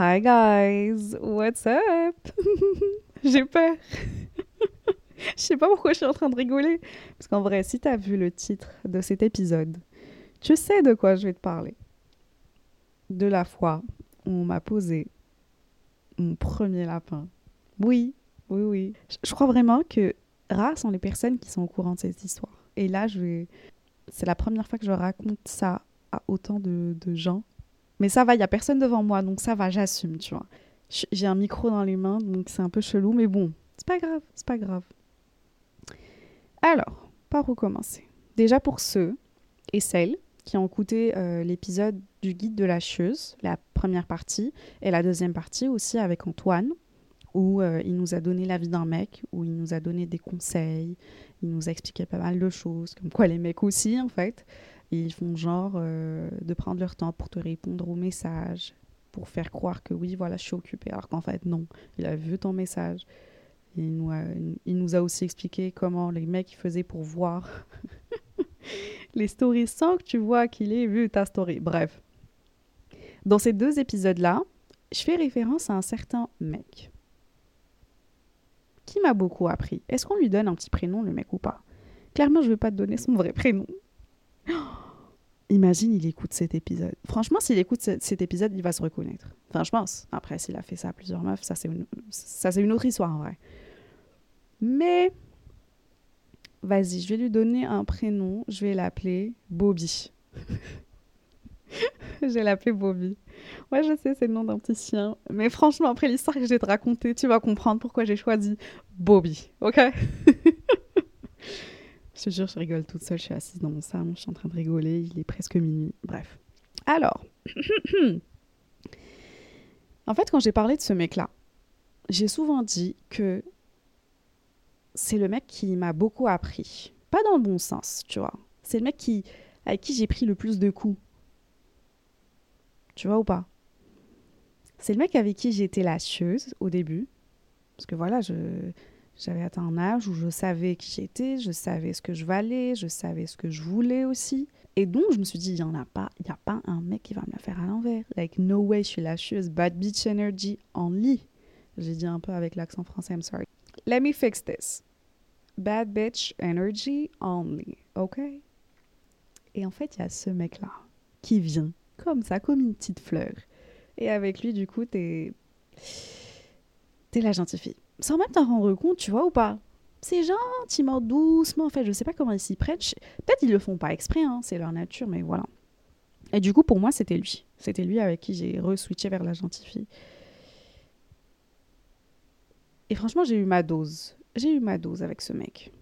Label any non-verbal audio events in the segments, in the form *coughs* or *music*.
Hi guys, what's up? *laughs* J'ai peur. *laughs* Je sais pas pourquoi je suis en train de rigoler. Parce qu'en vrai, si t'as vu le titre de cet épisode, tu sais de quoi je vais te parler. De la fois où on m'a posé mon premier lapin. Oui, oui, oui. Je crois vraiment que rares sont les personnes qui sont au courant de cette histoire. Et là, je vais... c'est la première fois que je raconte ça à autant de, de gens. Mais ça va, il y a personne devant moi, donc ça va, j'assume, tu vois. J'ai un micro dans les mains, donc c'est un peu chelou, mais bon, c'est pas grave, c'est pas grave. Alors, par où commencer? Déjà pour ceux et celles qui ont écouté euh, l'épisode du guide de la chieuse, la première partie, et la deuxième partie aussi avec Antoine, où euh, il nous a donné l'avis d'un mec, où il nous a donné des conseils, il nous a expliqué pas mal de choses, comme quoi les mecs aussi en fait, ils font genre euh, de prendre leur temps pour te répondre aux messages, pour faire croire que oui, voilà, je suis occupée, alors qu'en fait non, il a vu ton message. Il nous, a, aussi expliqué comment les mecs faisaient pour voir *laughs* les stories sans que tu vois qu'il ait vu ta story. Bref. Dans ces deux épisodes-là, je fais référence à un certain mec qui m'a beaucoup appris. Est-ce qu'on lui donne un petit prénom, le mec, ou pas? Clairement, je ne vais pas te donner son vrai prénom. Imagine, il écoute cet épisode. Franchement, s'il écoute cet épisode, il va se reconnaître. Enfin, je pense. Après, s'il a fait ça à plusieurs meufs, ça c'est une, ça, une autre histoire en vrai. Mais, vas-y, je vais lui donner un prénom. Je vais l'appeler Bobby. *laughs* je vais l'appeler Bobby. Ouais, je sais, c'est le nom d'un petit chien. Mais franchement, après l'histoire que je vais te raconter, tu vas comprendre pourquoi j'ai choisi Bobby. Ok? *laughs* Je te jure, je rigole toute seule. Je suis assise dans mon salon, je suis en train de rigoler. Il est presque minuit. Bref. Alors, *laughs* en fait, quand j'ai parlé de ce mec-là, j'ai souvent dit que c'est le mec qui m'a beaucoup appris. Pas dans le bon sens, tu vois. C'est le mec qui, avec qui j'ai pris le plus de coups. Tu vois ou pas? C'est le mec avec qui j'étais la chieuse au début. Parce que voilà, je, j'avais atteint un âge où je savais qui j'étais, je savais ce que je valais, je savais ce que je voulais aussi. Et donc, je me suis dit, il n'y en a pas, il n'y a pas un mec qui va me la faire à l'envers. Like, no way, je suis la chieuse. Bad bitch energy only. J'ai dit un peu avec l'accent français, I'm sorry. Let me fix this. Bad bitch energy only. OK? Et en fait, il y a ce mec-là qui vient comme ça, comme une petite fleur. Et avec lui, du coup, t'es. T'es la gentille fille sans même t'en rendre compte, tu vois ou pas C'est gentiment, doucement, en fait, je sais pas comment ils s'y prennent. Peut-être ils le font pas exprès, hein, c'est leur nature, mais voilà. Et du coup, pour moi, c'était lui. C'était lui avec qui j'ai re-switché vers la gentille fille. Et franchement, j'ai eu ma dose. J'ai eu ma dose avec ce mec.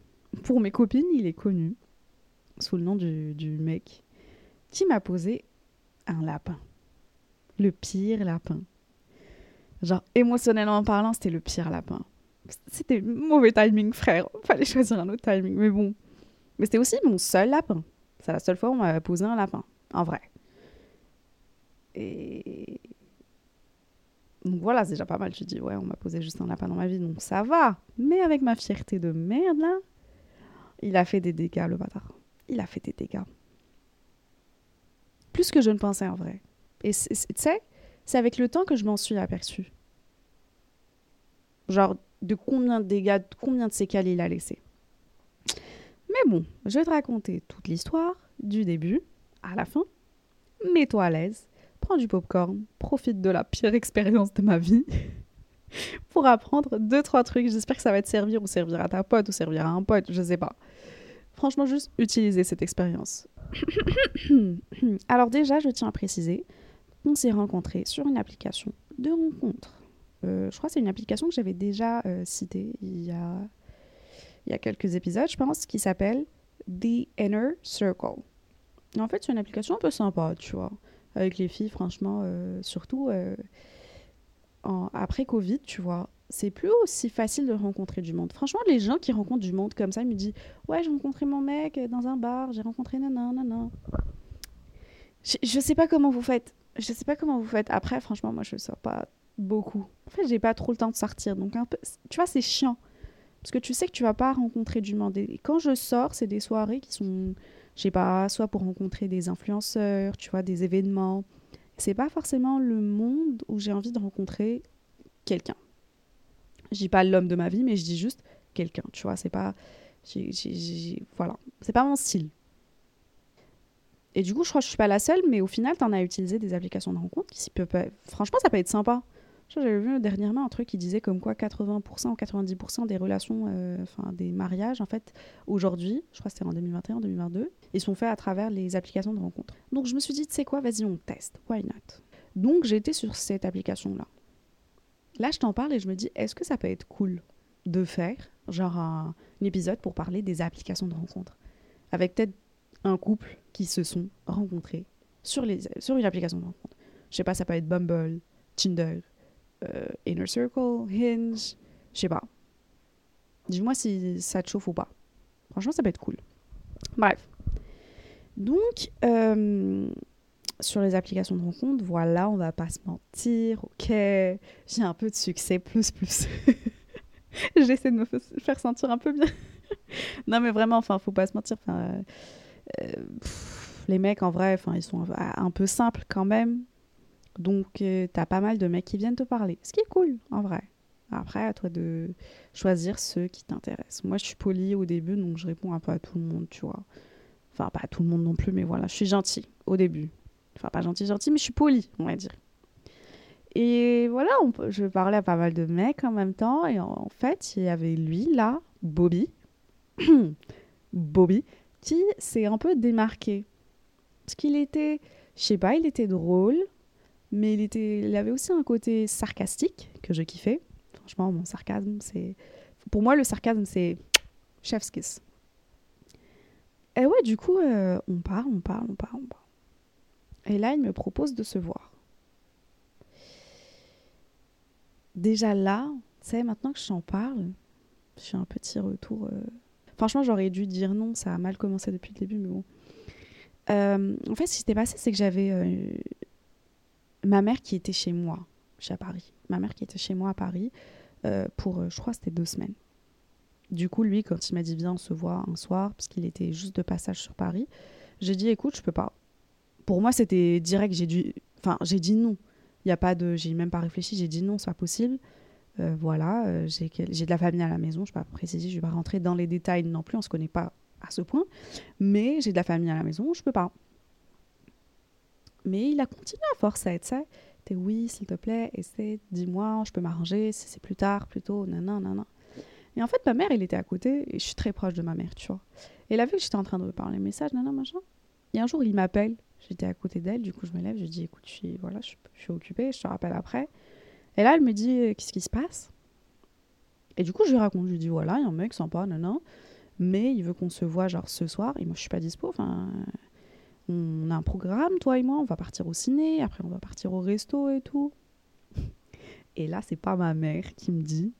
Pour mes copines, il est connu sous le nom du, du mec qui m'a posé un lapin. Le pire lapin. Genre, émotionnellement parlant, c'était le pire lapin. C'était mauvais timing, frère. Fallait choisir un autre timing, mais bon. Mais c'était aussi mon seul lapin. C'est la seule fois où on m'avait posé un lapin, en vrai. Et. Donc voilà, c'est déjà pas mal. Je dis, ouais, on m'a posé juste un lapin dans ma vie, donc ça va. Mais avec ma fierté de merde, là, il a fait des dégâts, le bâtard. Il a fait des dégâts. Plus que je ne pensais en vrai. Et tu sais, c'est avec le temps que je m'en suis aperçu. Genre, de combien de dégâts, de combien de séquelles il a laissé. Mais bon, je vais te raconter toute l'histoire, du début à la fin. Mets-toi à l'aise, prends du popcorn, profite de la pire expérience de ma vie *laughs* pour apprendre deux, trois trucs. J'espère que ça va te servir ou servir à ta pote ou servir à un pote, je sais pas. Franchement, juste utiliser cette expérience. *coughs* Alors déjà, je tiens à préciser on s'est rencontrés sur une application de rencontre. Euh, je crois que c'est une application que j'avais déjà euh, citée il y, a, il y a quelques épisodes, je pense, qui s'appelle The Inner Circle. En fait, c'est une application un peu sympa, tu vois. Avec les filles, franchement, euh, surtout après Covid, tu vois. C'est plus aussi facile de rencontrer du monde. Franchement, les gens qui rencontrent du monde comme ça, ils me disent Ouais, j'ai rencontré mon mec dans un bar, j'ai rencontré nanan, nanan. Je, je sais pas comment vous faites. Je sais pas comment vous faites. Après, franchement, moi, je sors pas beaucoup. En fait, j'ai pas trop le temps de sortir. Donc, un peu, tu vois, c'est chiant. Parce que tu sais que tu vas pas rencontrer du monde. Quand je sors, c'est des soirées qui sont, je sais pas, soit pour rencontrer des influenceurs, tu vois, des événements. C'est pas forcément le monde où j'ai envie de rencontrer quelqu'un. Je dis pas l'homme de ma vie, mais je dis juste quelqu'un, tu vois. C'est pas. voilà. C'est pas mon style. Et du coup, je crois que je suis pas la seule, mais au final, t'en as utilisé des applications de rencontre qui pas... Franchement, ça peut être sympa. J'avais vu dernièrement un truc qui disait comme quoi 80% ou 90% des relations, euh, enfin des mariages, en fait, aujourd'hui, je crois que c'était en 2021, 2022, ils sont faits à travers les applications de rencontre. Donc je me suis dit, tu sais quoi, vas-y, on teste. Why not? Donc j'ai été sur cette application-là. Là, je t'en parle et je me dis, est-ce que ça peut être cool de faire, genre un, épisode pour parler des applications de rencontre Avec peut-être un couple qui se sont rencontrés sur, les, sur une application de rencontre. Je sais pas, ça peut être Bumble, Tinder, euh, Inner Circle, Hinge, je sais pas. Dis-moi si ça te chauffe ou pas. Franchement, ça peut être cool. Bref. Donc, euh, sur les applications de rencontre, voilà, on va pas se mentir, ok. J'ai un peu de succès, plus, plus. *laughs* J'essaie de me fa- faire sentir un peu bien. *laughs* non, mais vraiment, enfin, faut pas se mentir. Euh, les mecs, en vrai, ils sont un peu simples quand même. Donc, euh, t'as pas mal de mecs qui viennent te parler. Ce qui est cool, en vrai. Après, à toi de choisir ceux qui t'intéressent. Moi, je suis polie au début, donc je réponds un peu à tout le monde, tu vois. Enfin, pas à tout le monde non plus, mais voilà, je suis gentille au début. Enfin, pas gentille, gentille, mais je suis polie, on va dire. Et voilà, je parlais à pas mal de mecs en même temps. Et en, en fait, il y avait lui, là, Bobby. *clears throat* Bobby, qui s'est un peu démarqué. Parce qu'il était, je sais pas, il était drôle, mais il, avait aussi un côté sarcastique que je kiffais. Franchement, mon sarcasme, c'est. Pour moi, le sarcasme, c'est chef's kiss. Et ouais, du coup, euh, on parle, on parle, on parle, on parle. Et là, il me propose de se voir. Déjà là, tu sais, maintenant que je parle, je suis un petit retour. euh, Franchement, j'aurais dû dire non, ça a mal commencé depuis le début, mais bon. Euh, en fait, ce qui s'était passé, c'est que j'avais ma mère qui était chez moi, chez à Paris. Ma mère qui était chez moi à Paris euh, pour, euh, je crois, c'était deux semaines. Du coup, lui, quand il m'a dit viens, on se voit un soir, parce qu'il était juste de passage sur Paris, j'ai dit écoute, je peux pas. Pour moi, c'était direct. J'ai dû, enfin, j'ai dit non. Il y a pas de, j'ai même pas réfléchi. J'ai dit non, c'est pas possible. Euh, voilà, j'ai j'ai de la famille à la maison. Je vais pas préciser, je vais pas rentrer dans les détails non plus. On se connaît pas à ce point, mais j'ai de la famille à la maison. Je peux pas. Mais il a continué à forcer, tu sais. T'es oui, s'il te plaît, essaie, dis-moi, je peux m'arranger, si c'est plus tard, plutôt, nanana, nanana. Et en fait, ma mère, elle était à côté, et je suis très proche de ma mère, tu vois. Et elle a vu que j'étais en train de parler message, nanana, machin. Et un jour, il m'appelle, j'étais à côté d'elle, du coup, je me lève, je dis, écoute, je suis, voilà, je, suis occupée, je te rappelle après. Et là, elle me dit, euh, qu'est-ce qui se passe? Et du coup, je lui raconte, je lui dis, voilà, il y a un mec sympa, nanana, mais il veut qu'on se voit, genre, ce soir, et moi, je suis pas dispo, enfin on a un programme, toi et moi, on va partir au ciné, après on va partir au resto et tout. Et là, c'est pas ma mère qui me dit,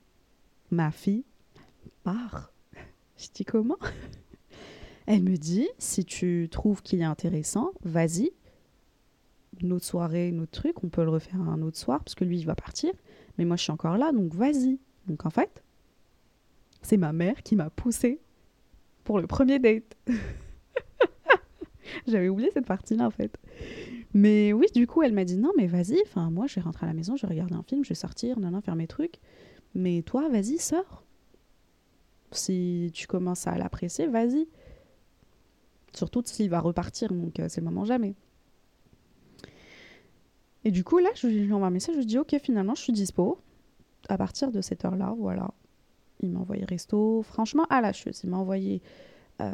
ma fille, pars. Je dis comment? Elle me dit, si tu trouves qu'il est intéressant, vas-y. Notre soirée, notre truc, on peut le refaire un autre soir, parce que lui, il va partir. Mais moi, je suis encore là, donc vas-y. Donc en fait, c'est ma mère qui m'a poussée pour le premier date. *laughs* *laughs* J'avais oublié cette partie-là en fait. Mais oui, du coup, elle m'a dit non, mais vas-y, enfin, moi, je vais rentrer à la maison, je vais regarder un film, je vais sortir, non, faire mes trucs. Mais toi, vas-y, sors. Si tu commences à l'apprécier, vas-y. Surtout s'il va repartir, donc euh, c'est le moment jamais. Et du coup, là, je lui envoie un message, je lui dis ok, finalement, je suis dispo. À partir de cette heure-là, voilà. Il m'a envoyé resto. Franchement, à la chose, il m'a envoyé euh,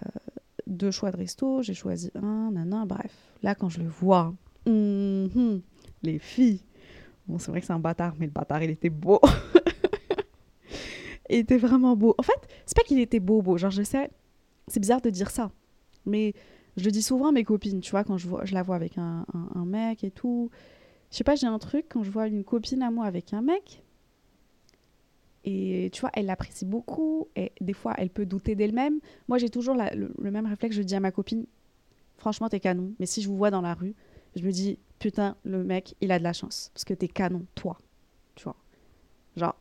deux choix de resto, j'ai choisi un, nanan, bref. Là, quand je le vois, mhm, les filles. Bon, c'est vrai que c'est un bâtard, mais le bâtard, il était beau. *laughs* il était vraiment beau. En fait, c'est pas qu'il était beau, beau. Genre, je sais, c'est bizarre de dire ça. Mais Je le dis souvent à mes copines, tu vois, quand je, vois, je la vois avec un, un- un mec et tout. Je sais pas, j'ai un truc, quand je vois une copine à moi avec un mec, et tu vois, elle l'apprécie beaucoup, et des fois, elle peut douter d'elle-même. Moi, j'ai toujours le, même réflexe, je dis à ma copine, franchement, t'es canon, mais si je vous vois dans la rue, je me dis, putain, le mec, il a de la chance, parce que t'es canon, toi, tu vois. Genre,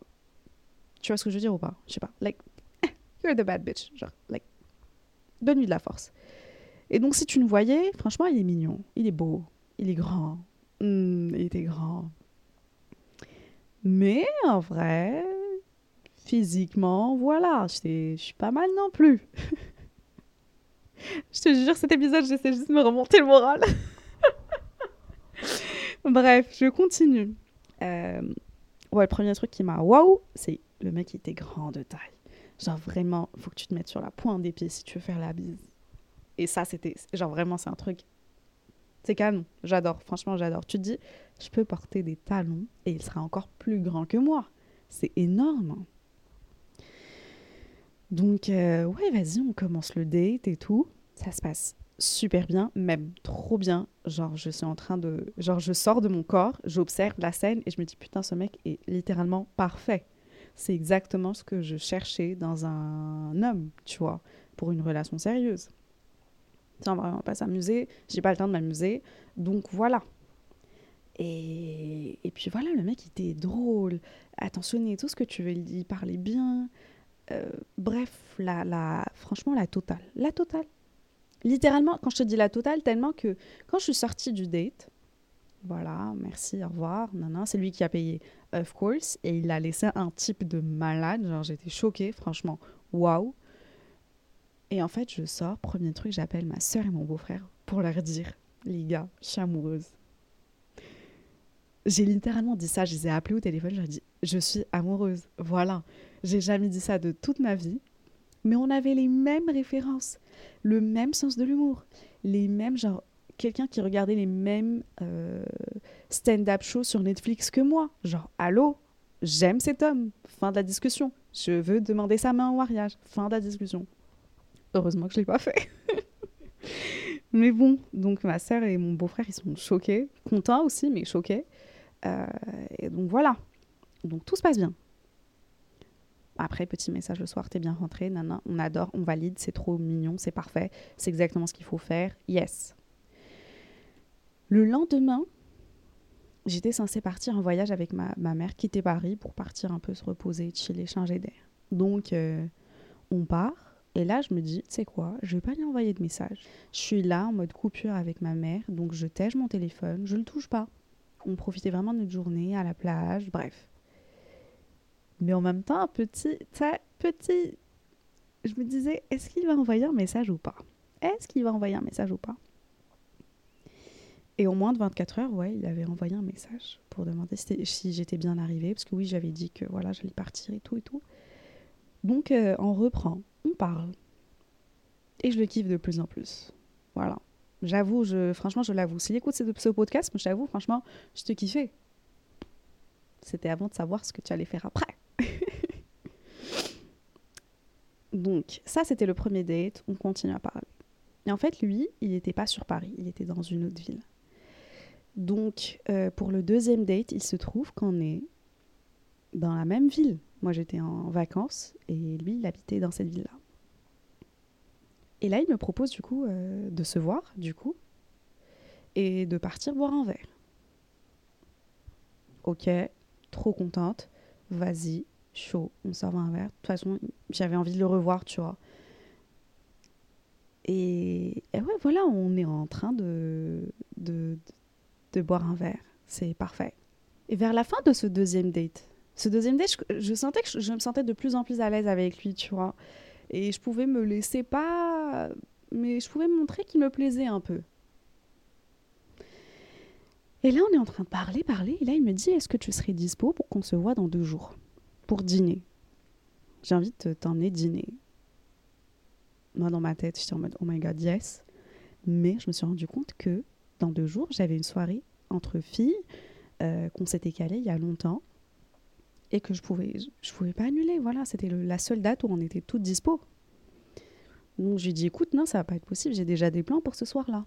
tu vois ce que je veux dire ou pas? Je sais pas. Like, *laughs* you're the bad bitch. Genre, like, donne-lui de la force. Et donc, si tu le voyais, franchement, il est mignon, il est beau, il est grand. Hmm, il était grand. Mais en vrai, physiquement, voilà, je suis pas mal non plus. *laughs* je te jure, cet épisode, j'essaie juste de me remonter le moral. *laughs* Bref, je continue. Euh, ouais, le premier truc qui m'a waouh, c'est le mec qui était grand de taille. Genre vraiment, faut que tu te mettes sur la pointe des pieds si tu veux faire la bise. Et ça, c'était, genre vraiment, c'est un truc. C'est canon. J'adore. Franchement, j'adore. Tu te dis, je peux porter des talons et il sera encore plus grand que moi. C'est énorme. Donc, euh, ouais, vas-y, on commence le date et tout. Ça se passe super bien, même trop bien. Genre, je suis en train de. Genre, je sors de mon corps, j'observe la scène et je me dis, putain, ce mec est littéralement parfait. C'est exactement ce que je cherchais dans un homme, tu vois, pour une relation sérieuse. Sans vraiment pas s'amuser, j'ai pas le temps de m'amuser. Donc voilà. Et, et puis voilà, le mec il était drôle, attentionné, tout ce que tu veux, il parlait bien. Euh, bref, la, la, franchement, la totale. La totale. Littéralement, quand je te dis la totale, tellement que quand je suis sortie du date, voilà, merci, au revoir, non, c'est lui qui a payé, of course, et il a laissé un type de malade, genre j'étais choquée, franchement, waouh. Et en fait, je sors, premier truc, j'appelle ma soeur et mon beau-frère pour leur dire, les gars, je suis amoureuse. J'ai littéralement dit ça, je les ai appelés au téléphone, je leur ai dit, je suis amoureuse, voilà. J'ai jamais dit ça de toute ma vie, mais on avait les mêmes références, le même sens de l'humour, les mêmes, genre, quelqu'un qui regardait les mêmes euh, stand-up shows sur Netflix que moi. Genre, allô, j'aime cet homme. Fin de la discussion. Je veux demander sa main au mariage. Fin de la discussion. Heureusement que je ne l'ai pas fait. *laughs* mais bon, donc ma sœur et mon beau-frère, ils sont choqués. Contents aussi, mais choqués. Euh, et donc voilà. Donc tout se passe bien. Après, petit message le soir, t'es bien rentré, nana, on adore, on valide, c'est trop mignon, c'est parfait, c'est exactement ce qu'il faut faire, yes. Le lendemain, j'étais censée partir en voyage avec ma, mère, quitter Paris pour partir un peu se reposer, chiller, changer d'air. Donc, euh, on part. Et là, je me dis, tu sais quoi, je vais pas lui envoyer de message. Je suis là en mode coupure avec ma mère, donc je tège mon téléphone, je le touche pas. On profitait vraiment de notre journée à la plage, bref. Mais en même temps, petit, petit, je me disais, est-ce qu'il va envoyer un message ou pas? Est-ce qu'il va envoyer un message ou pas? Et au moins de 24 heures, ouais, il avait envoyé un message pour demander si, si j'étais bien arrivée, parce que oui, j'avais dit que voilà, j'allais partir et tout et tout. Donc, euh, on reprend, on parle. Et je le kiffe de plus en plus. Voilà. J'avoue, je, franchement, je l'avoue. S'il écoute ce, podcast, je t'avoue, franchement, je te kiffais. C'était avant de savoir ce que tu allais faire après. *laughs* Donc, ça, c'était le premier date. On continue à parler. Et en fait, lui, il n'était pas sur Paris, il était dans une autre ville. Donc, euh, pour le deuxième date, il se trouve qu'on est dans la même ville. Moi, j'étais en vacances et lui, il habitait dans cette ville-là. Et là, il me propose du coup euh, de se voir, du coup, et de partir boire un verre. Ok, trop contente. Vas-y, chaud, on sort un verre. De toute façon, j'avais envie de le revoir, tu vois. Et, ouais, voilà, on est en train de, de, de boire un verre. C'est parfait. Et vers la fin de ce deuxième date, ce deuxième date, je, sentais que je, me sentais de plus en plus à l'aise avec lui, tu vois. Et je pouvais me laisser pas. Mais je pouvais montrer qu'il me plaisait un peu. Et là, on est en train de parler, parler. Et là, il me dit Est-ce que tu serais dispo pour qu'on se voit dans deux jours Pour dîner? J'ai envie de t'emmener dîner. Moi, dans ma tête, j'étais en mode Oh my god, yes. Mais je me suis rendu compte que dans deux jours, j'avais une soirée entre filles euh, qu'on s'était calée il y a longtemps et que je pouvais je pouvais pas annuler voilà c'était la seule date où on était toutes dispo Donc je lui écoute, non, ça va pas être possible, j'ai déjà des plans pour ce soir-là.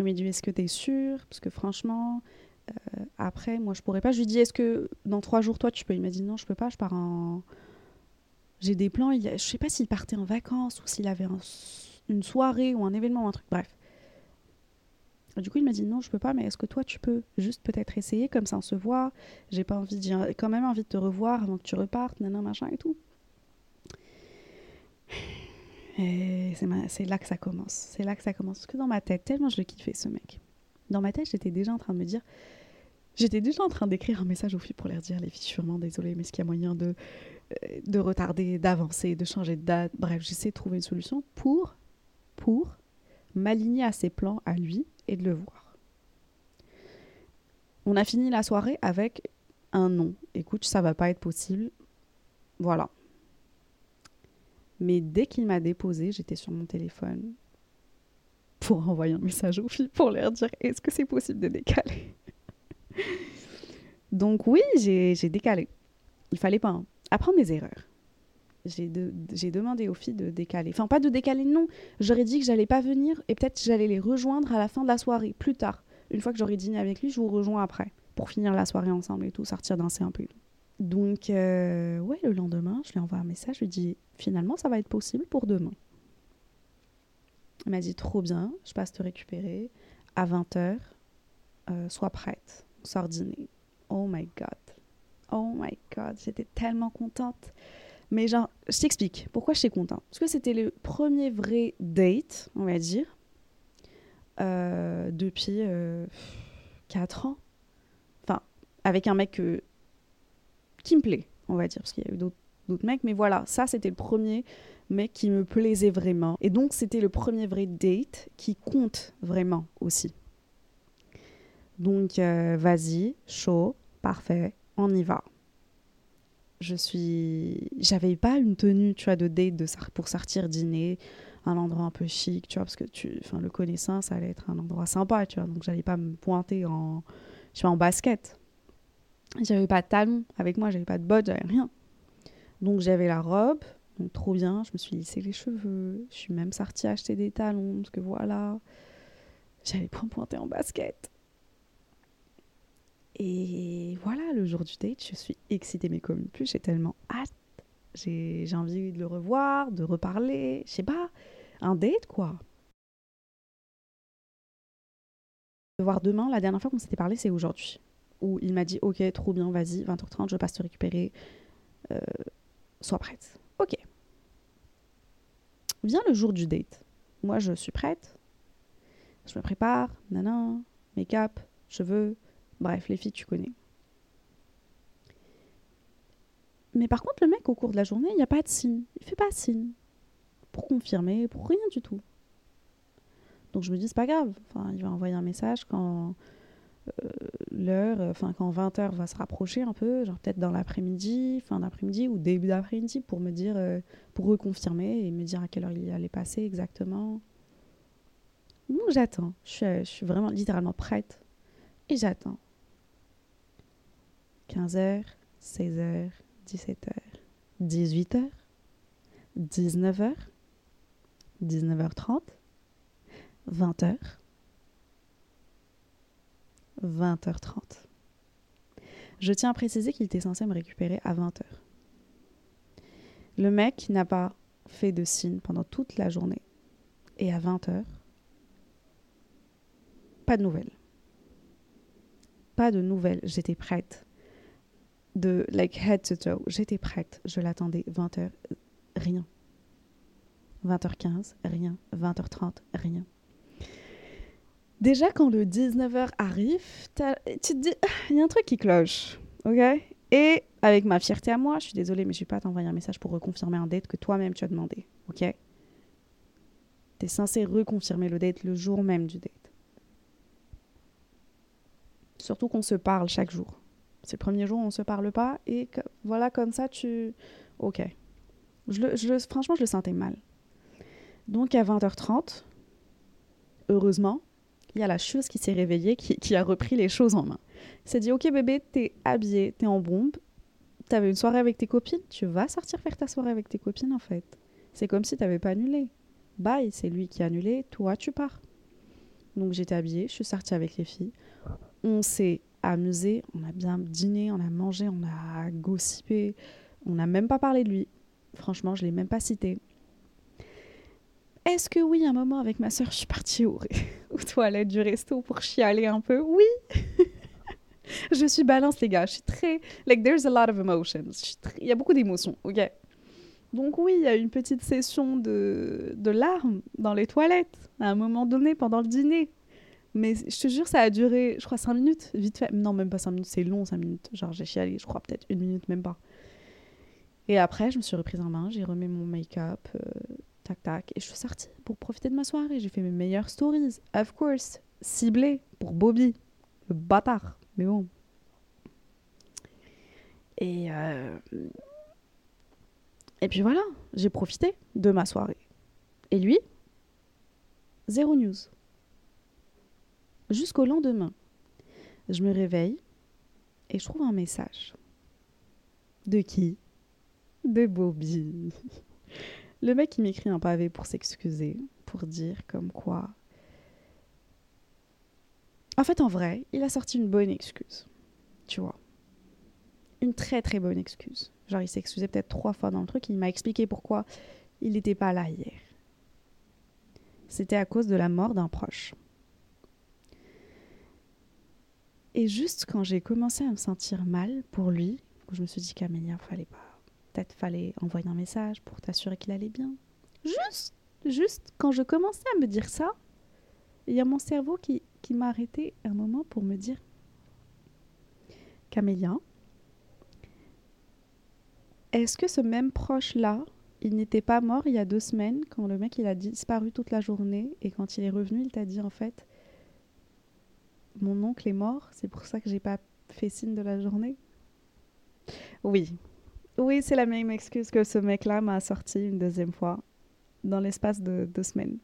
Il m'a dit est-ce que tu es sûr? Parce que franchement, euh, après, moi je pourrais pas. Je lui dis est-ce que dans trois jours, toi tu peux? Il m'a dit non, je peux pas, je pars en. J'ai des plans, il... je sais pas s'il partait en vacances ou s'il avait une soirée ou un événement ou un truc, bref. Du coup, il m'a dit non, je peux pas, mais est-ce que toi tu peux juste peut-être essayer? Comme ça on se voit. J'ai pas envie, j'ai quand même envie de te revoir avant que tu repartes, nanana machin et tout. Et c'est là que ça commence. C'est là que ça commence. Parce que dans ma tête, tellement je le kiffais ce mec. Dans ma tête, j'étais déjà en train de me dire. J'étais déjà en train d'écrire un message aux filles pour leur dire les filles, je suis vraiment désolée, mais est-ce qu'il y a moyen de, euh, de retarder, d'avancer, de changer de date? Bref, j'essaie de trouver une solution pour, pour m'aligner à ses plans à lui et de le voir. On a fini la soirée avec un non. Écoute, ça va pas être possible. Voilà. Mais dès qu'il m'a déposé, j'étais sur mon téléphone pour envoyer un message aux filles pour leur dire est-ce que c'est possible de décaler? *laughs* Donc oui, j'ai décalé. Il fallait pas hein. apprendre des erreurs. J'ai demandé aux filles de décaler. Enfin, pas de décaler, non. J'aurais dit que j'allais pas venir et peut-être j'allais les rejoindre à la fin de la soirée, plus tard. Une fois que j'aurais dîné avec lui, je vous rejoins après pour finir la soirée ensemble et tout, sortir danser un peu. Donc, euh, ouais, le lendemain, je lui envoie un message, je lui dis finalement, ça va être possible pour demain. Elle m'a dit trop bien, je passe te récupérer à 20h, euh, sois prête, on dîner. Oh my god, oh my god, j'étais tellement contente. Mais genre, je t'explique pourquoi je suis contente? Parce que c'était le premier vrai date, on va dire, euh, depuis 4 ans. Enfin, avec un mec que qui me plaît, on va dire, parce qu'il y a eu d'autres mecs, mais voilà, ça c'était le premier mec qui me plaisait vraiment. Et donc c'était le premier vrai date qui compte vraiment aussi. Donc euh, vas-y, chaud, parfait, on y va. Je suis, j'avais pas une tenue, tu vois, de date pour sortir dîner, un endroit un peu chic, tu vois, parce que tu, enfin, le connaissant, ça allait être un endroit sympa, tu vois, donc j'allais pas me pointer en, je en basket. J'avais pas de talons avec moi, j'avais pas de bottes, j'avais rien. Donc j'avais la robe, donc trop bien, je me suis lissé les cheveux, je suis même sortie acheter des talons, parce que voilà, j'allais pas me pointer en basket. Et voilà, le jour du date, je suis excitée, mais comme plus, j'ai tellement hâte. J'ai envie de le revoir, de reparler, je sais pas, un date quoi. De voir demain, la dernière fois qu'on s'était parlé, c'est aujourd'hui où il m'a dit Ok, trop bien, vas-y, 20h30, je passe te récupérer. Euh, sois prête. Ok. Vient le jour du date. Moi, je suis prête. Je me prépare, nana, make-up, cheveux. Bref, les filles, tu connais. Mais par contre, le mec, au cours de la journée, il n'y a pas de signe. Il fait pas signe. Pour confirmer, pour rien du tout. Donc je me dis, c'est pas grave. Enfin, il va envoyer un message quand l'heure, enfin quand 20h va se rapprocher un peu, genre peut-être dans l'après-midi, fin d'après-midi ou début d'après-midi pour me dire, euh, pour reconfirmer et me dire à quelle heure il allait passer exactement. Donc j'attends, je suis, vraiment littéralement prête et j'attends. 15h, 16h, 17h, 18h, 19h, 19h30, 20h, 20h30. Je tiens à préciser qu'il était censé me récupérer à 20h. Le mec n'a pas fait de signe pendant toute la journée. Et à 20h, pas de nouvelles. Pas de nouvelles. J'étais prête. De like head to toe. J'étais prête. Je l'attendais. 20h, rien. 20h15, rien. 20h30, rien. Déjà, quand le 19h arrive, tu te dis, il y a un truc qui cloche. OK? Et avec ma fierté à moi, je suis désolée, mais je ne vais pas t'envoyer un message pour reconfirmer un date que toi-même tu as demandé. OK? Tu es censé reconfirmer le date le jour même du date. Surtout qu'on se parle chaque jour. C'est le premier jour on ne se parle pas et voilà, comme ça, tu. Ok. Franchement, je le sentais mal. Donc à 20h30, heureusement, il y a la chose qui s'est réveillée, qui, a repris les choses en main. Il s'est dit, ok bébé, t'es habillé, t'es en bombe, t'avais une soirée avec tes copines, tu vas sortir faire ta soirée avec tes copines en fait. C'est comme si tu n'avais pas annulé. Bye, c'est lui qui a annulé, toi tu pars. Donc j'étais habillée, je suis sortie avec les filles. On s'est amusé, on a bien dîné, on a mangé, on a gossipé, on n'a même pas parlé de lui. Franchement, je l'ai même pas cité. Est-ce que oui, un moment avec ma soeur, je suis partie *laughs* aux toilettes du resto pour chialer un peu? Oui *laughs* Je suis balance, les gars. Je suis très. Like, there's a lot of emotions. Il y a beaucoup d'émotions, ok? Donc, oui, il y a une petite session de... de larmes dans les toilettes à un moment donné pendant le dîner. Mais je te jure, ça a duré, je crois, 5 minutes, vite fait. Non, même pas 5 minutes, c'est long, 5 minutes. Genre, j'ai chialé, je crois, peut-être une minute, même pas. Et après, je me suis reprise en main, j'ai remis mon make-up, euh, tac, tac, et je suis sortie pour profiter de ma soirée. J'ai fait mes meilleures stories, of course, ciblées pour Bobby, le bâtard. Mais bon. Et, euh, et puis voilà, j'ai profité de ma soirée. Et lui, zéro news jusqu'au lendemain. Je me réveille et je trouve un message. De qui? De Bobby. *laughs* Le mec, il m'écrit un pavé pour s'excuser, pour dire comme quoi. En fait, en vrai, il a sorti une bonne excuse. Tu vois. Une très très bonne excuse. Genre, il s'est excusé peut-être trois fois dans le truc. il m'a expliqué pourquoi il n'était pas là hier. C'était à cause de la mort d'un proche. Et juste quand j'ai commencé à me sentir mal pour lui, je me suis dit Camélia, fallait pas. Peut-être fallait envoyer un message pour t'assurer qu'il allait bien. Juste, juste quand je commençais à me dire ça, il y a mon cerveau qui, qui m'a arrêté un moment pour me dire Camélia, est-ce que ce même proche-là, il n'était pas mort il y a deux semaines quand le mec il a disparu toute la journée et quand il est revenu, il t'a dit en fait mon oncle est mort, c'est pour ça que j'ai pas fait signe de la journée. Oui, oui, c'est la même excuse que ce mec-là m'a sorti une deuxième fois dans l'espace de deux semaines.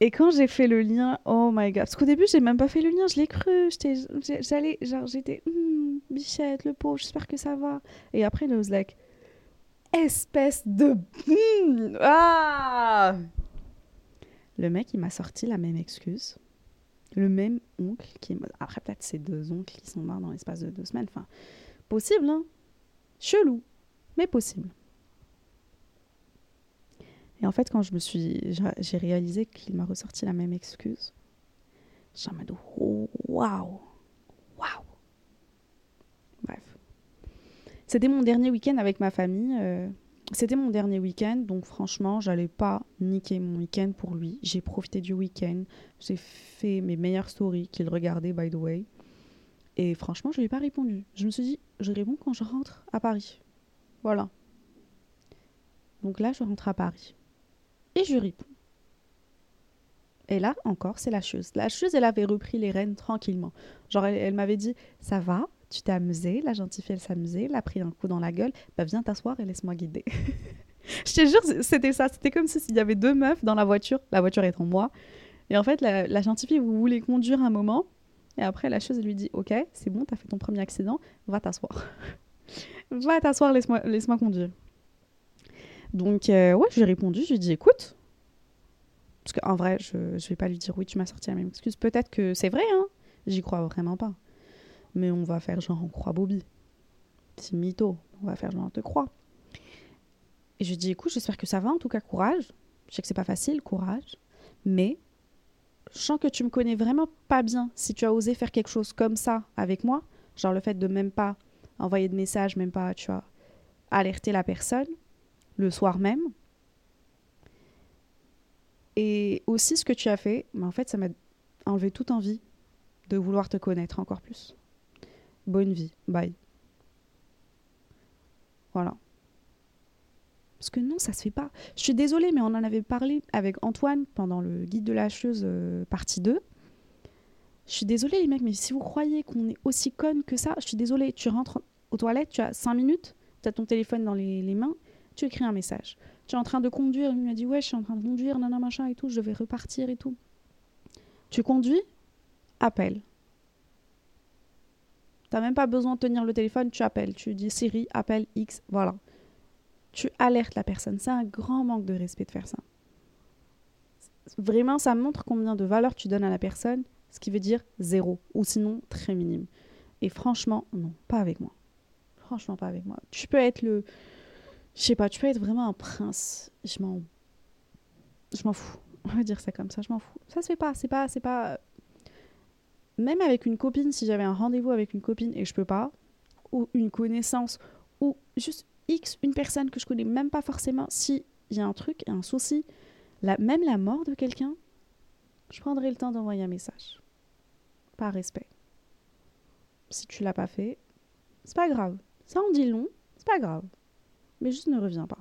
Et quand j'ai fait le lien, oh my god, parce qu'au début j'ai même pas fait le lien, je l'ai cru, j'allais, genre j'étais, hmm, bichette, le pauvre, j'espère que ça va. Et après, il was like, espèce de, hmm, ah. Le mec, il m'a sorti la même excuse le même oncle qui Après, peut-être c'est deux oncles qui sont morts dans l'espace de deux semaines. Enfin, possible, hein Chelou, mais possible. Et en fait, quand je me suis, j'ai réalisé qu'il m'a ressorti la même excuse, j'ai me dit waouh, waouh. Bref, c'était mon dernier week-end avec ma famille. Euh, c'était mon dernier week-end, donc franchement, j'allais pas niquer mon week-end pour lui. J'ai profité du week-end, j'ai fait mes meilleures stories qu'il regardait, by the way. Et franchement, je lui ai pas répondu. Je me suis dit, je réponds quand je rentre à Paris. Voilà. Donc là, je rentre à Paris. Et je réponds. Et là, encore, c'est la chose. La chose, elle avait repris les rênes tranquillement. Genre, elle m'avait dit, ça va, tu t'es amusé, la gentille fille, s'amusait, elle a pris un coup dans la gueule, bah viens t'asseoir et laisse-moi guider. *laughs* je te jure, c'était ça. C'était comme s'il y avait deux meufs dans la voiture, la voiture étant moi. Et en fait, la, la gentille fille, vous voulez conduire un moment. Et après, la chose, elle lui dit Ok, c'est bon, t'as fait ton premier accident, va t'asseoir. *laughs* va t'asseoir, laisse-moi laisse conduire. Donc, euh, ouais, je lui ai répondu, je lui ai dit Écoute, parce qu'en vrai, je ne vais pas lui dire Oui, tu m'as sorti la même excuse. Peut-être que c'est vrai, hein. J'y crois vraiment pas mais on va faire genre on croit Bobby. C'est mytho, on va faire genre on te croit. Et je dis écoute, j'espère que ça va, en tout cas courage. Je sais que c'est pas facile, courage, mais je sens que tu me connais vraiment pas bien si tu as osé faire quelque chose comme ça avec moi, genre le fait de même pas envoyer de message, même pas, tu vois, alerter la personne le soir même. Et aussi ce que tu as fait, mais en fait ça m'a enlevé toute envie de vouloir te connaître encore plus. Bonne vie. Bye. Voilà. Parce que non, ça se fait pas. Je suis désolée, mais on en avait parlé avec Antoine pendant le guide de la cheuse euh, partie 2. Je suis désolée, les mecs, mais si vous croyez qu'on est aussi conne que ça, je suis désolée. Tu rentres aux toilettes, tu as 5 minutes, tu as ton téléphone dans les, les, mains, tu écris un message. Tu es en train de conduire, il m'a dit Ouais, je suis en train de conduire, nana machin et tout, je vais repartir et tout. Tu conduis, appelle. T'as même pas besoin de tenir le téléphone, tu appelles. Tu dis Siri, appelle X, voilà. Tu alertes la personne. C'est un grand manque de respect de faire ça. Vraiment, ça montre combien de valeur tu donnes à la personne, ce qui veut dire zéro, ou sinon très minime. Et franchement, non, pas avec moi. Franchement, pas avec moi. Tu peux être le. Je sais pas, tu peux être vraiment un prince. Je m'en. Je m'en fous. *laughs* On va dire ça comme ça, je m'en fous. Ça se fait pas, c'est pas. C'est pas. Même avec une copine, si j'avais un rendez-vous avec une copine et je peux pas, ou une connaissance, ou juste X, une personne que je connais même pas forcément, si il y a un truc, un souci, même la mort de quelqu'un, je prendrai le temps d'envoyer un message. Par respect. Si tu l'as pas fait, c'est pas grave. Ça en dit long, c'est pas grave. Mais juste ne reviens pas.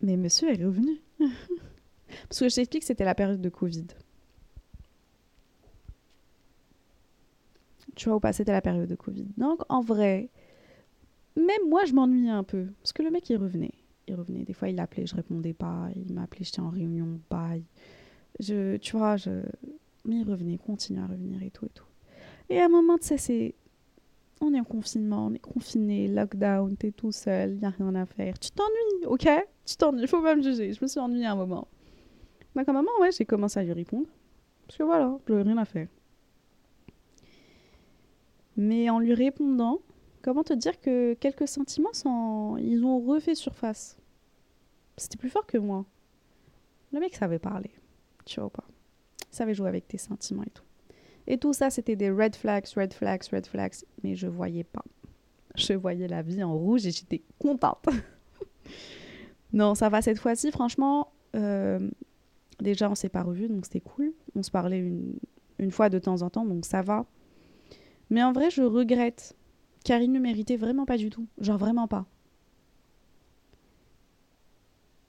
Mais monsieur est revenu. *laughs* Parce que je t'explique que c'était la période de Covid. Tu vois ou pas, c'était la période de Covid. Donc en vrai, même moi je m'ennuyais un peu. Parce que le mec il revenait. Il revenait. Des fois il appelait, je répondais pas. Il m'appelait, j'étais en réunion, bye. Je, tu vois, je... mais il revenait, continuait à revenir et tout et tout. Et à un moment, tu sais, c'est. On est en confinement, on est confiné, lockdown, t'es tout seul, il a rien à faire. Tu t'ennuies, ok? Tu t'ennuies, faut pas me juger. Je me suis ennuyée à un moment. Donc à un moment, ouais, j'ai commencé à lui répondre. Parce que voilà, je n'avais rien à faire. Mais en lui répondant, comment te dire que quelques sentiments, ils ont refait surface? C'était plus fort que moi. Le mec savait parler. Tu vois pas? Il savait jouer avec tes sentiments et tout. Et tout ça, c'était des red flags, red flags, red flags. Mais je voyais pas. Je voyais la vie en rouge et j'étais contente. *laughs* non, ça va cette fois-ci, franchement. Euh, déjà, on s'est pas revus, donc c'était cool. On se parlait une, une fois de temps en temps, donc ça va. Mais en vrai, je regrette. Car il ne méritait vraiment pas du tout. Genre vraiment pas.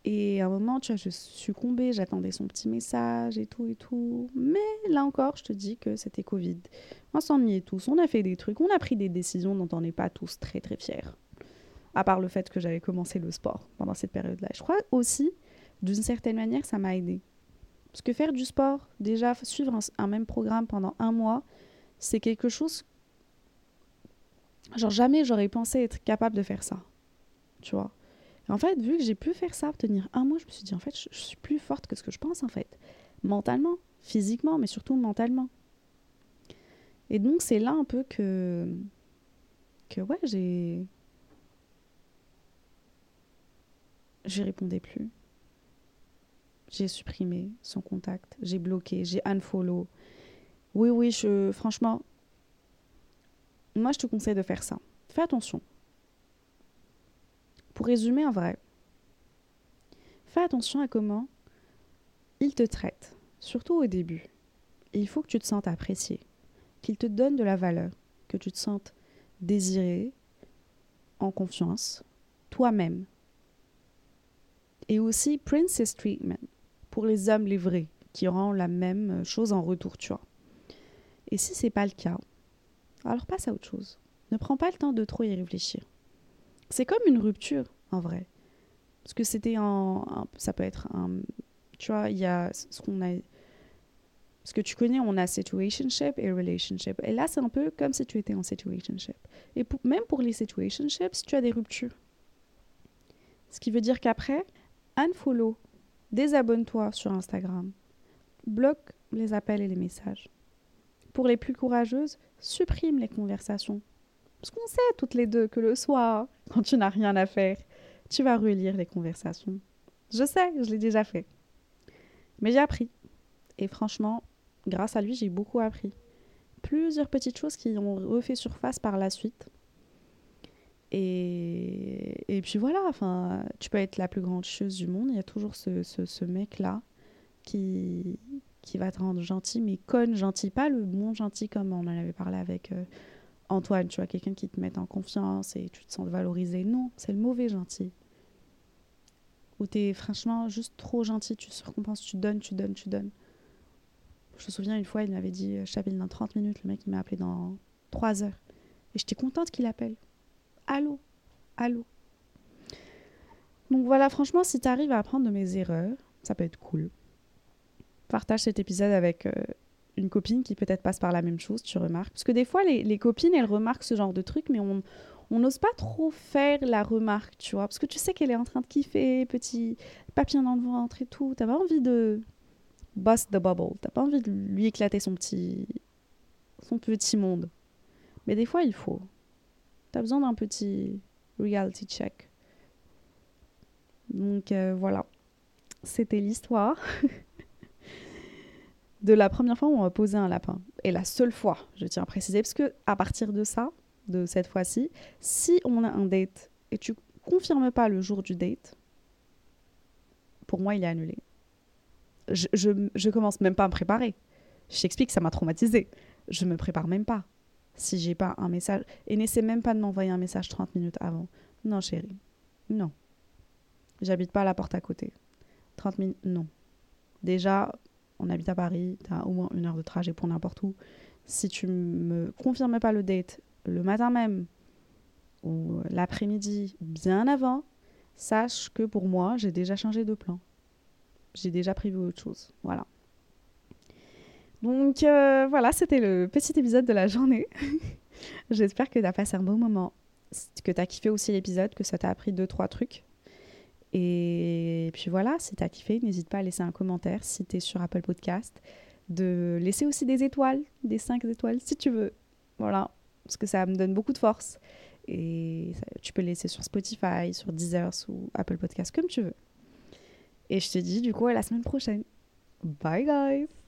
Et à un moment, tu vois, je succombais, j'attendais son petit message et tout et tout. Mais là encore, je te dis que c'était Covid. On s'ennuyait tous, on a fait des trucs, on a pris des décisions dont on n'est pas tous très très fiers. À part le fait que j'avais commencé le sport pendant cette période-là. Je crois aussi, d'une certaine manière, ça m'a aidé. Parce que faire du sport, déjà suivre un, un même programme pendant un mois, c'est quelque chose. Genre jamais j'aurais pensé être capable de faire ça. Tu vois en fait, vu que j'ai pu faire ça, tenir un mois, je me suis dit, en fait, je, suis plus forte que ce que je pense, en fait. Mentalement, physiquement, mais surtout mentalement. Et donc, c'est là un peu que. que, ouais, j'ai. J'ai répondu plus. J'ai supprimé son contact. J'ai bloqué. J'ai unfollow. Oui, oui, je, franchement, moi, je te conseille de faire ça. Fais attention. Pour résumer en vrai, fais attention à comment il te traite, surtout au début. Il faut que tu te sentes apprécié, qu'il te donne de la valeur, que tu te sentes désiré, en confiance, toi-même. Et aussi Princess Treatment, pour les hommes les vrais, qui auront la même chose en retour, tu vois. Et si c'est pas le cas, alors passe à autre chose. Ne prends pas le temps de trop y réfléchir. C'est comme une rupture, en vrai. Parce que c'était en, Ça peut être un. Tu vois, il y a ce qu'on a. Ce que tu connais, on a situationship et relationship. Et là, c'est un peu comme si tu étais en situationship. Et même pour les situationships, tu as des ruptures. Ce qui veut dire qu'après, unfollow, désabonne-toi sur Instagram, bloque les appels et les messages. Pour les plus courageuses, supprime les conversations parce qu'on sait toutes les deux que le soir, quand tu n'as rien à faire, tu vas relire les conversations. Je sais, je l'ai déjà fait. Mais j'ai appris. Et franchement, grâce à lui, j'ai beaucoup appris. Plusieurs petites choses qui ont refait surface par la suite. Et, et puis voilà, enfin, tu peux être la plus grande chose du monde. Il y a toujours ce, ce, ce mec-là qui, qui va te rendre gentil, mais conne gentil, pas le bon gentil comme on en avait parlé avec euh, Antoine, tu vois, quelqu'un qui te met en confiance et tu te sens valorisé. Non, c'est le mauvais gentil. Où tu es franchement juste trop gentil, tu surcompenses, tu donnes, tu donnes, tu donnes. Je me souviens une fois, il m'avait dit Je t'appelle dans 30 minutes. Le mec, il m'a appelé dans 3 heures. Et j'étais contente qu'il appelle. Allô Allô Donc voilà, franchement, si tu arrives à apprendre de mes erreurs, ça peut être cool. Partage cet épisode avec euh, une copine qui peut-être passe par la même chose, tu remarques. Parce que des fois, les, copines, elles remarquent ce genre de truc, mais on on n'ose pas trop faire la remarque, tu vois. Parce que tu sais qu'elle est en train de kiffer, petit papillon dans le ventre et tout. T'as pas envie de bust the bubble. T'as pas envie de lui éclater son petit, son petit monde. Mais des fois, il faut. T'as besoin d'un petit reality check. Donc euh, voilà. C'était l'histoire *laughs* de la première fois où on a posé un lapin. Et la seule fois, je tiens à préciser, parce que à partir de ça, de cette fois-ci, si on a un date et tu confirmes pas le jour du date, pour moi, il est annulé. Je, je, je commence même pas à me préparer. Je t'explique, ça m'a traumatisé. Je me prépare même pas. Si j'ai pas un message. Et n'essaie même pas de m'envoyer un message 30 minutes avant. Non, chérie. Non. J'habite pas à la porte à côté. 30 minutes, non. Déjà, on habite à Paris, tu as au moins une heure de trajet pour n'importe où. Si tu me confirmes pas le date le matin même ou l'après-midi, bien avant, sache que pour moi, j'ai déjà changé de plan. J'ai déjà prévu autre chose. Voilà. Donc euh, voilà, c'était le petit épisode de la journée. *laughs* J'espère que tu as passé un bon moment, que tu as kiffé aussi l'épisode, que ça t'a appris deux, trois trucs. Et puis voilà, si tu as kiffé, n'hésite pas à laisser un commentaire si tu es sur Apple Podcast, de laisser aussi des étoiles, des 5 étoiles si tu veux. Voilà, parce que ça me donne beaucoup de force. Et tu peux laisser sur Spotify, sur Deezer ou Apple Podcast, comme tu veux. Et je te dis du coup à la semaine prochaine. Bye guys